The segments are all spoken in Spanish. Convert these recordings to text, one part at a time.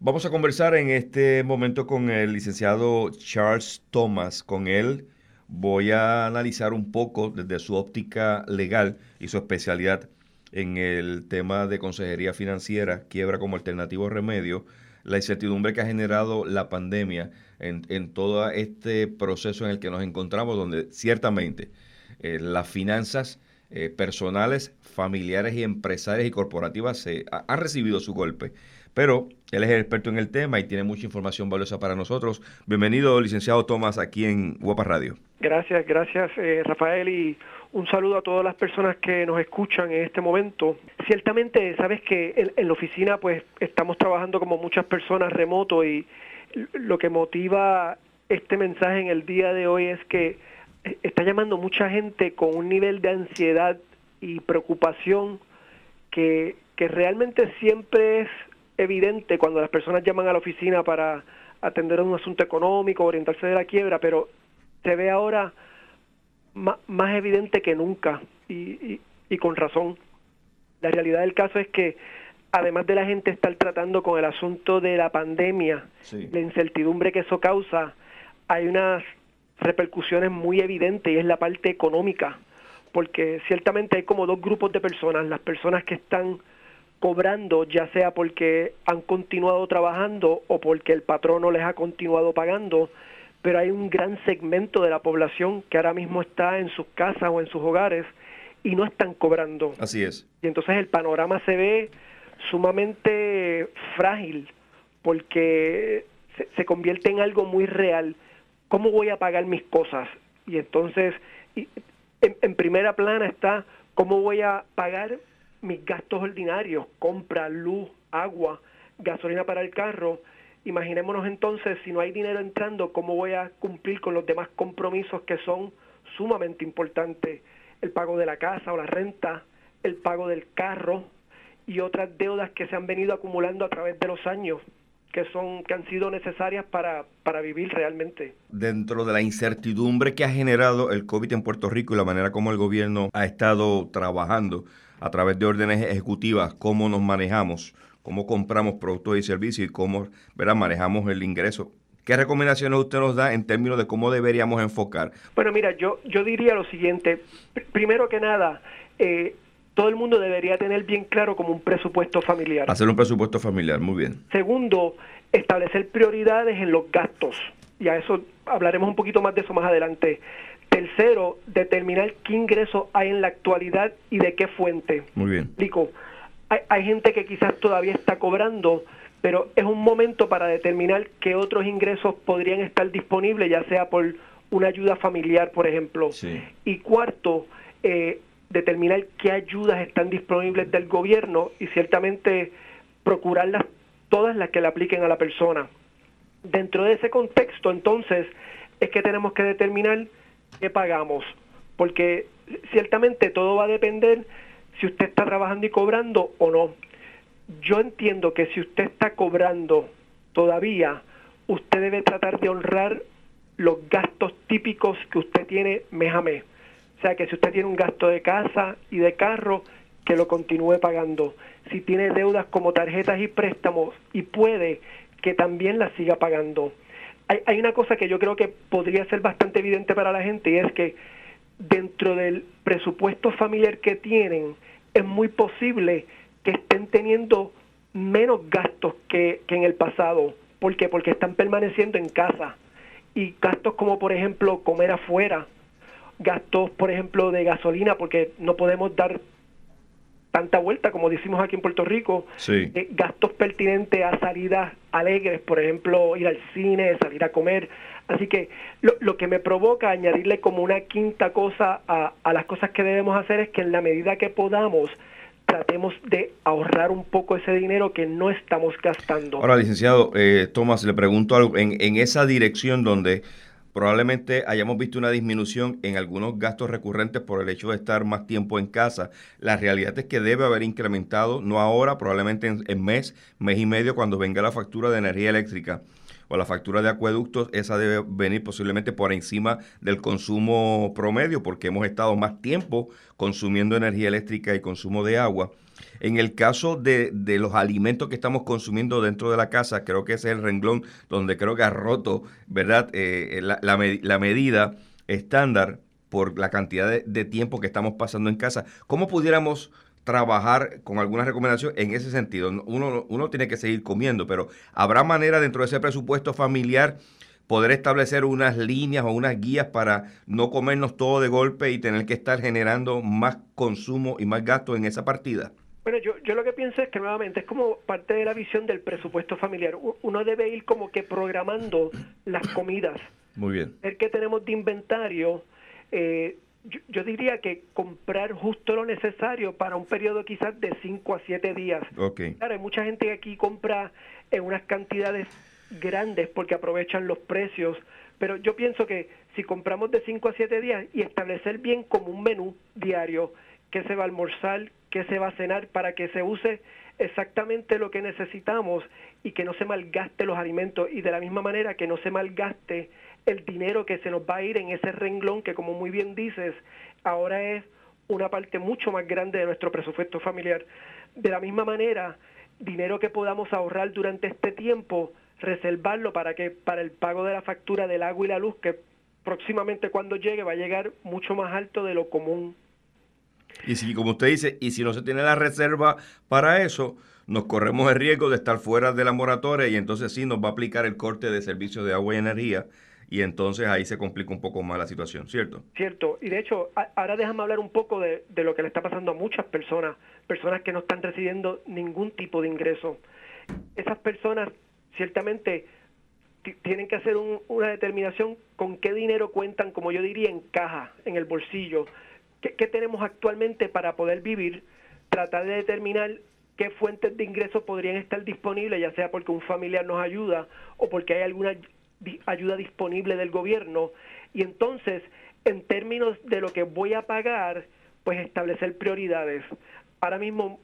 Vamos a conversar en este momento con el licenciado Charles Thomas. Con él voy a analizar un poco desde su óptica legal y su especialidad en el tema de consejería financiera, quiebra como alternativo remedio, la incertidumbre que ha generado la pandemia en, todo este proceso en el que nos encontramos, donde ciertamente eh, las finanzas eh, personales, familiares y empresarias y corporativas se, han recibido su golpe. Pero él es el experto en el tema y tiene mucha información valiosa para nosotros. Bienvenido, licenciado Tomás, aquí en Guapa Radio. Gracias, gracias, eh, Rafael, y un saludo a todas las personas que nos escuchan en este momento. Ciertamente, sabes que en, la oficina, pues, estamos trabajando como muchas personas remoto y lo que motiva este mensaje en el día de hoy es que está llamando mucha gente con un nivel de ansiedad y preocupación que, que realmente siempre es evidente cuando las personas llaman a la oficina para atender un asunto económico, orientarse de la quiebra, pero se ve ahora más, evidente que nunca y, y, con razón. La realidad del caso es que además de la gente estar tratando con el asunto de la pandemia, la incertidumbre que eso causa, hay unas repercusiones muy evidentes y es la parte económica, porque ciertamente hay como dos grupos de personas, las personas que están cobrando ya sea porque han continuado trabajando o porque el patrono les ha continuado pagando, pero hay un gran segmento de la población que ahora mismo está en sus casas o en sus hogares y no están cobrando. Así es. Y entonces el panorama se ve sumamente frágil porque se, convierte en algo muy real. ¿Cómo voy a pagar mis cosas? Y entonces, en, primera plana está cómo voy a pagar mis gastos ordinarios, compra, luz, agua, gasolina para el carro. Imaginémonos entonces, si no hay dinero entrando, cómo voy a cumplir con los demás compromisos que son sumamente importantes. El pago de la casa o la renta, el pago del carro y otras deudas que se han venido acumulando a través de los años que son que han sido necesarias para, para vivir realmente. Dentro de la incertidumbre que ha generado el COVID en Puerto Rico y la manera como el gobierno ha estado trabajando a través de órdenes ejecutivas, cómo nos manejamos, cómo compramos productos y servicios y cómo ¿verdad? manejamos el ingreso. ¿Qué recomendaciones usted nos da en términos de cómo deberíamos enfocar? Bueno, mira, yo, yo diría lo siguiente. primero que nada, eh, todo el mundo debería tener bien claro como un presupuesto familiar. Hacer un presupuesto familiar, muy bien. Segundo, establecer prioridades en los gastos. Y a eso hablaremos un poquito más de eso más adelante. Tercero, determinar qué ingresos hay en la actualidad y de qué fuente. Muy bien. Hay, hay gente que quizás todavía está cobrando, pero es un momento para determinar qué otros ingresos podrían estar disponibles, ya sea por una ayuda familiar, por ejemplo. Sí. Y cuarto, eh, determinar qué ayudas están disponibles del gobierno y ciertamente procurarlas todas las que le apliquen a la persona. Dentro de ese contexto, entonces, es que tenemos que determinar qué pagamos, porque ciertamente todo va a depender si usted está trabajando y cobrando o no. Yo entiendo que si usted está cobrando todavía, usted debe tratar de honrar los gastos típicos que usted tiene mes a mes. O sea que si usted tiene un gasto de casa y de carro, que lo continúe pagando. Si tiene deudas como tarjetas y préstamos y puede, que también las siga pagando. Hay, una cosa que yo creo que podría ser bastante evidente para la gente y es que dentro del presupuesto familiar que tienen, es muy posible que estén teniendo menos gastos que, que en el pasado. ¿Por qué? Porque están permaneciendo en casa. Y gastos como, por ejemplo, comer afuera, gastos, por ejemplo, de gasolina, porque no podemos dar tanta vuelta como decimos aquí en Puerto Rico, eh, gastos pertinentes a salidas alegres, por ejemplo, ir al cine, salir a comer. Así que lo, lo que me provoca añadirle como una quinta cosa a, a las cosas que debemos hacer es que en la medida que podamos, tratemos de ahorrar un poco ese dinero que no estamos gastando. Ahora, licenciado eh, Tomás, le pregunto algo, en, en esa dirección donde probablemente hayamos visto una disminución en algunos gastos recurrentes por el hecho de estar más tiempo en casa. La realidad es que debe haber incrementado, no ahora, probablemente en, mes, mes y medio, cuando venga la factura de energía eléctrica o la factura de acueductos, esa debe venir posiblemente por encima del consumo promedio, porque hemos estado más tiempo consumiendo energía eléctrica y consumo de agua. En el caso de, los alimentos que estamos consumiendo dentro de la casa, creo que ese es el renglón donde creo que ha roto, ¿verdad? Eh, la, la, medida estándar por la cantidad de, tiempo que estamos pasando en casa. ¿Cómo pudiéramos trabajar con alguna recomendación en ese sentido? Uno, uno tiene que seguir comiendo, pero ¿habrá manera dentro de ese presupuesto familiar poder establecer unas líneas o unas guías para no comernos todo de golpe y tener que estar generando más consumo y más gasto en esa partida? Bueno, yo, yo lo que pienso es que nuevamente es como parte de la visión del presupuesto familiar. Uno debe ir como que programando las comidas. Muy bien. El que tenemos de inventario, eh, yo, diría que comprar justo lo necesario para un periodo quizás de 5 a 7 días. Okay. Claro, hay mucha gente que aquí compra en unas cantidades grandes porque aprovechan los precios, pero yo pienso que si compramos de 5 a 7 días y establecer bien como un menú diario, que se va a almorzar, que se va a cenar, para que se use exactamente lo que necesitamos y que no se malgaste los alimentos y de la misma manera que no se malgaste el dinero que se nos va a ir en ese renglón que como muy bien dices, ahora es una parte mucho más grande de nuestro presupuesto familiar. De la misma manera, dinero que podamos ahorrar durante este tiempo, reservarlo para que para el pago de la factura del agua y la luz que próximamente cuando llegue va a llegar mucho más alto de lo común. Y si, como usted dice, y si no se tiene la reserva para eso, nos corremos el riesgo de estar fuera de la moratoria y entonces sí nos va a aplicar el corte de servicios de agua y energía y entonces ahí se complica un poco más la situación, ¿cierto? Cierto, y de hecho, ahora déjame hablar un poco de, lo que le está pasando a muchas personas, personas que no están recibiendo ningún tipo de ingreso. Esas personas ciertamente tienen que hacer una determinación con qué dinero cuentan, como yo diría, en caja, en el bolsillo, ¿Qué, tenemos actualmente para poder vivir? Tratar de determinar qué fuentes de ingresos podrían estar disponibles, ya sea porque un familiar nos ayuda o porque hay alguna ayuda disponible del gobierno. Y entonces, en términos de lo que voy a pagar, pues establecer prioridades. Ahora mismo,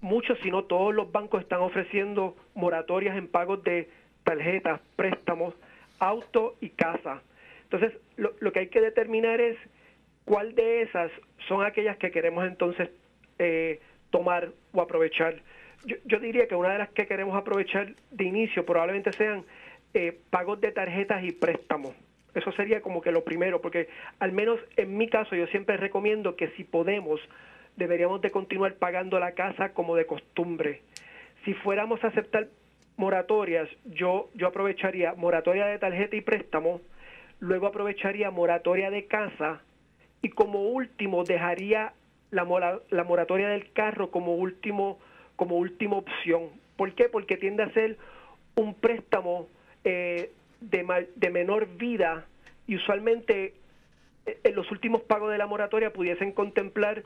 muchos, si no todos los bancos están ofreciendo moratorias en pagos de tarjetas, préstamos, auto y casa. Entonces, lo, lo que hay que determinar es ¿Cuál de esas son aquellas que queremos entonces eh, tomar o aprovechar? Yo, diría que una de las que queremos aprovechar de inicio probablemente sean eh, pagos de tarjetas y préstamos. Eso sería como que lo primero, porque al menos en mi caso yo siempre recomiendo que si podemos, deberíamos de continuar pagando la casa como de costumbre. Si fuéramos a aceptar moratorias, yo, yo aprovecharía moratoria de tarjeta y préstamo, luego aprovecharía moratoria de casa, y como último dejaría la, la moratoria del carro como último como última opción. ¿Por qué? Porque tiende a ser un préstamo eh, de, de menor vida y usualmente eh, en los últimos pagos de la moratoria pudiesen contemplar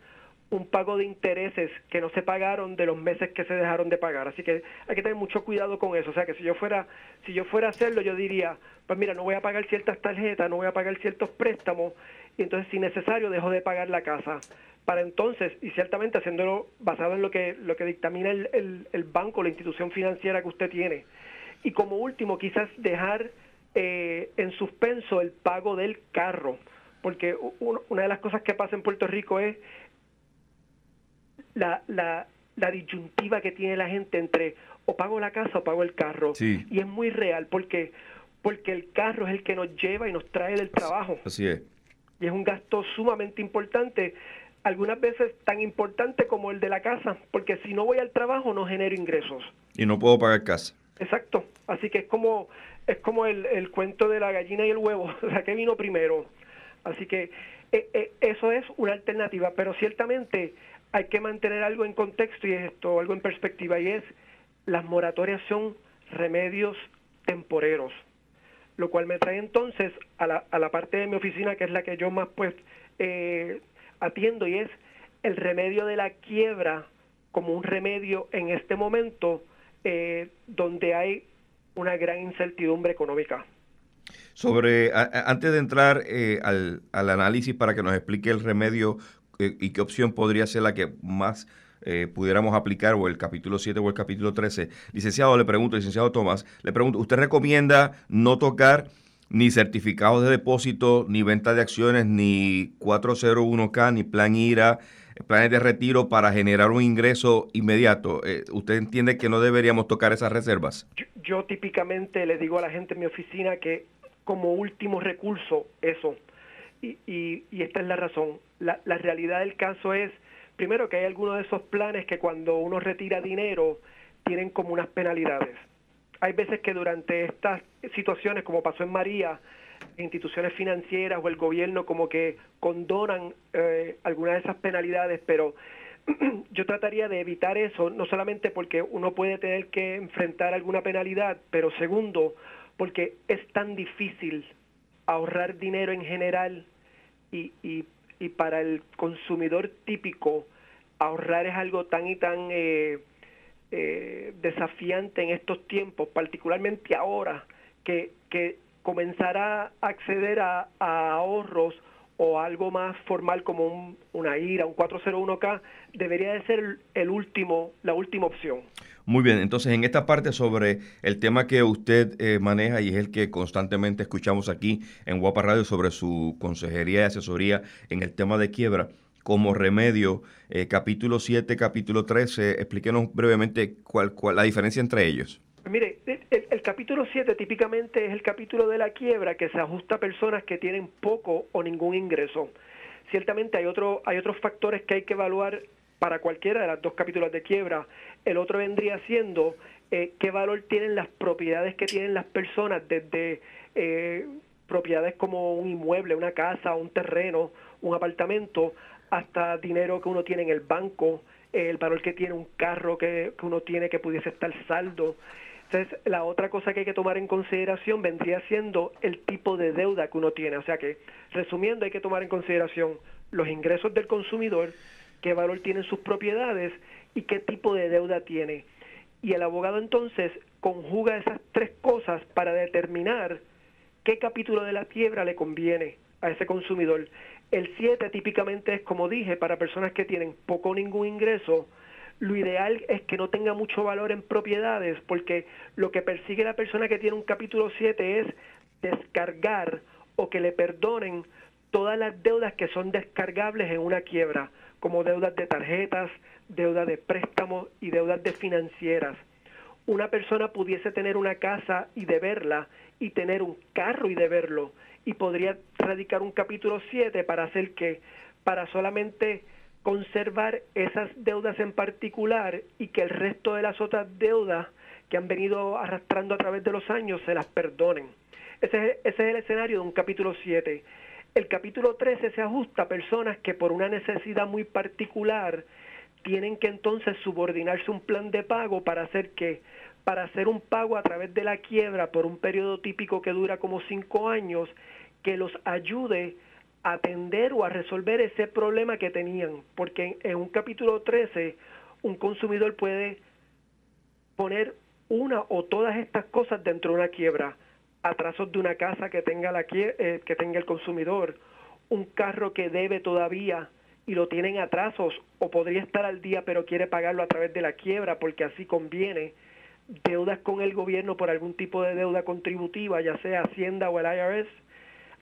un pago de intereses que no se pagaron de los meses que se dejaron de pagar. Así que hay que tener mucho cuidado con eso. O sea que si yo fuera, si yo fuera a hacerlo, yo diría, pues mira, no voy a pagar ciertas tarjetas, no voy a pagar ciertos préstamos, y entonces si necesario dejo de pagar la casa. Para entonces, y ciertamente haciéndolo basado en lo que, lo que dictamina el, el, banco, la institución financiera que usted tiene. Y como último, quizás dejar eh, en suspenso el pago del carro, porque una de las cosas que pasa en Puerto Rico es la, la, la disyuntiva que tiene la gente entre o pago la casa o pago el carro. Y es muy real porque porque el carro es el que nos lleva y nos trae del trabajo. Así es. Y es un gasto sumamente importante, algunas veces tan importante como el de la casa, porque si no voy al trabajo no genero ingresos. Y no puedo pagar casa. Exacto. Así que es como es como el, el cuento de la gallina y el huevo, o sea, ¿qué vino primero? Así que eh, eh, eso es una alternativa, pero ciertamente hay que mantener algo en contexto y esto, algo en perspectiva, y es las moratorias son remedios temporeros, lo cual me trae entonces a la, a la parte de mi oficina que es la que yo más pues eh, atiendo y es el remedio de la quiebra como un remedio en este momento eh, donde hay una gran incertidumbre económica. Sobre, antes de entrar eh, al, al, análisis para que nos explique el remedio y qué opción podría ser la que más eh, pudiéramos aplicar, o el capítulo 7 o el capítulo 13. Licenciado, le pregunto, licenciado Tomás, le pregunto, ¿usted recomienda no tocar ni certificados de depósito, ni venta de acciones, ni 401k, ni plan IRA, planes de retiro para generar un ingreso inmediato. Eh, ¿Usted entiende que no deberíamos tocar esas reservas? Yo, típicamente le digo a la gente en mi oficina que como último recurso eso. Y, y, esta es la razón. La, la realidad del caso es, primero, que hay algunos de esos planes que cuando uno retira dinero tienen como unas penalidades. Hay veces que durante estas situaciones, como pasó en María, instituciones financieras o el gobierno como que condonan eh, algunas de esas penalidades, pero yo trataría de evitar eso, no solamente porque uno puede tener que enfrentar alguna penalidad, pero segundo, porque es tan difícil ahorrar dinero en general y, y, y para el consumidor típico ahorrar es algo tan y tan eh, eh, desafiante en estos tiempos, particularmente ahora que, que comenzar a acceder a, ahorros o algo más formal como un, una IRA, un 401k, debería de ser el último, la última opción. Muy bien, entonces en esta parte sobre el tema que usted eh, maneja y es el que constantemente escuchamos aquí en Guapa Radio sobre su consejería y asesoría en el tema de quiebra, como remedio, eh, capítulo 7, capítulo 13, explíquenos brevemente cuál, cuál la diferencia entre ellos. Mire, el, capítulo 7 típicamente es el capítulo de la quiebra que se ajusta a personas que tienen poco o ningún ingreso. Ciertamente hay, otro, hay otros factores que hay que evaluar para cualquiera de las dos capítulos de quiebra. El otro vendría siendo eh, qué valor tienen las propiedades que tienen las personas, desde eh, propiedades como un inmueble, una casa, un terreno, un apartamento, hasta dinero que uno tiene en el banco, el valor que tiene un carro que, que uno tiene que pudiese estar saldo. Entonces, la otra cosa que hay que tomar en consideración vendría siendo el tipo de deuda que uno tiene. O sea que, resumiendo, hay que tomar en consideración los ingresos del consumidor, qué valor tienen sus propiedades y qué tipo de deuda tiene. Y el abogado entonces conjuga esas tres cosas para determinar qué capítulo de la quiebra le conviene a ese consumidor. El 7 típicamente es, como dije, para personas que tienen poco o ningún ingreso, lo ideal es que no tenga mucho valor en propiedades, porque lo que persigue la persona que tiene un capítulo 7 es descargar o que le perdonen todas las deudas que son descargables en una quiebra, como deudas de tarjetas, deudas de préstamos y deudas de financieras. Una persona pudiese tener una casa y deberla y tener un carro y deberlo y podría radicar un capítulo 7 para hacer que para solamente conservar esas deudas en particular y que el resto de las otras deudas que han venido arrastrando a través de los años se las perdonen. Ese, es el escenario de un capítulo 7. El capítulo 13 se ajusta a personas que por una necesidad muy particular tienen que entonces subordinarse un plan de pago para hacer que para hacer un pago a través de la quiebra por un periodo típico que dura como cinco años que los ayude atender o a resolver ese problema que tenían, porque en, un capítulo 13 un consumidor puede poner una o todas estas cosas dentro de una quiebra, atrasos de una casa que tenga la eh, que tenga el consumidor, un carro que debe todavía y lo tienen atrasos o podría estar al día pero quiere pagarlo a través de la quiebra porque así conviene, deudas con el gobierno por algún tipo de deuda contributiva, ya sea Hacienda o el IRS,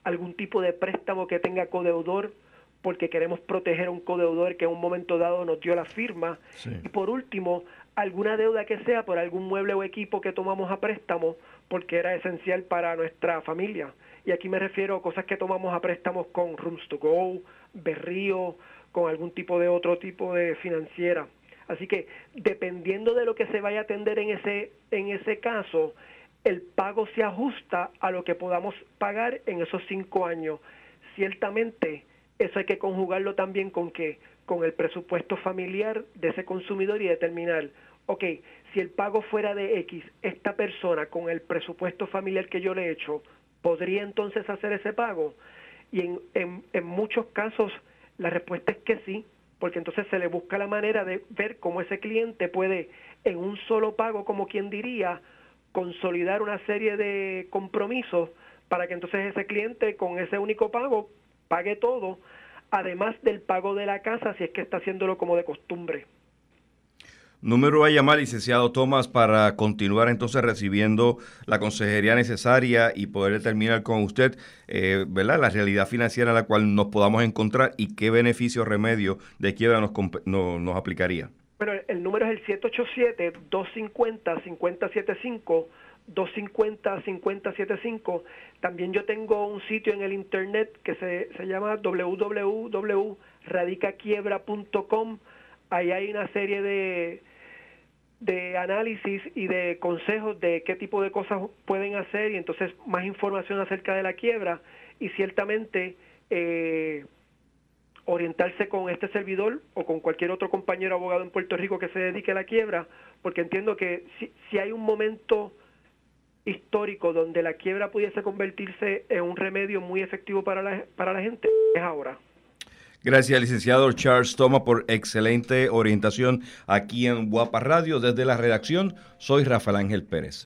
algún tipo de préstamo que tenga codeudor porque queremos proteger a un codeudor que en un momento dado nos dio la firma. Y por último, alguna deuda que sea por algún mueble o equipo que tomamos a préstamo porque era esencial para nuestra familia. Y aquí me refiero a cosas que tomamos a préstamos con Rooms to Go, Berrío, con algún tipo de otro tipo de financiera. Así que dependiendo de lo que se vaya a atender en ese, en ese caso, el pago se ajusta a lo que podamos pagar en esos cinco años. Ciertamente, eso hay que conjugarlo también con que con el presupuesto familiar de ese consumidor y determinar, ok, si el pago fuera de X, esta persona con el presupuesto familiar que yo le he hecho, ¿podría entonces hacer ese pago? Y en, en, en muchos casos la respuesta es que sí, porque entonces se le busca la manera de ver cómo ese cliente puede en un solo pago, como quien diría, consolidar una serie de compromisos para que entonces ese cliente con ese único pago pague todo, además del pago de la casa si es que está haciéndolo como de costumbre. Número a llamar, licenciado Tomás, para continuar entonces recibiendo la consejería necesaria y poder determinar con usted eh, ¿verdad? la realidad financiera en la cual nos podamos encontrar y qué beneficio remedio de quiebra nos, nos aplicaría. Bueno, el número es el 787-250-5075. 250-5075. También yo tengo un sitio en el internet que se, se llama www.radicaquiebra.com. Ahí hay una serie de, de análisis y de consejos de qué tipo de cosas pueden hacer y entonces más información acerca de la quiebra y ciertamente eh, orientarse con este servidor o con cualquier otro compañero abogado en Puerto Rico que se dedique a la quiebra, porque entiendo que si, si hay un momento histórico donde la quiebra pudiese convertirse en un remedio muy efectivo para la, para la gente, es ahora. Gracias, licenciado Charles Toma, por excelente orientación aquí en Guapa Radio. Desde la redacción, soy Rafael Ángel Pérez.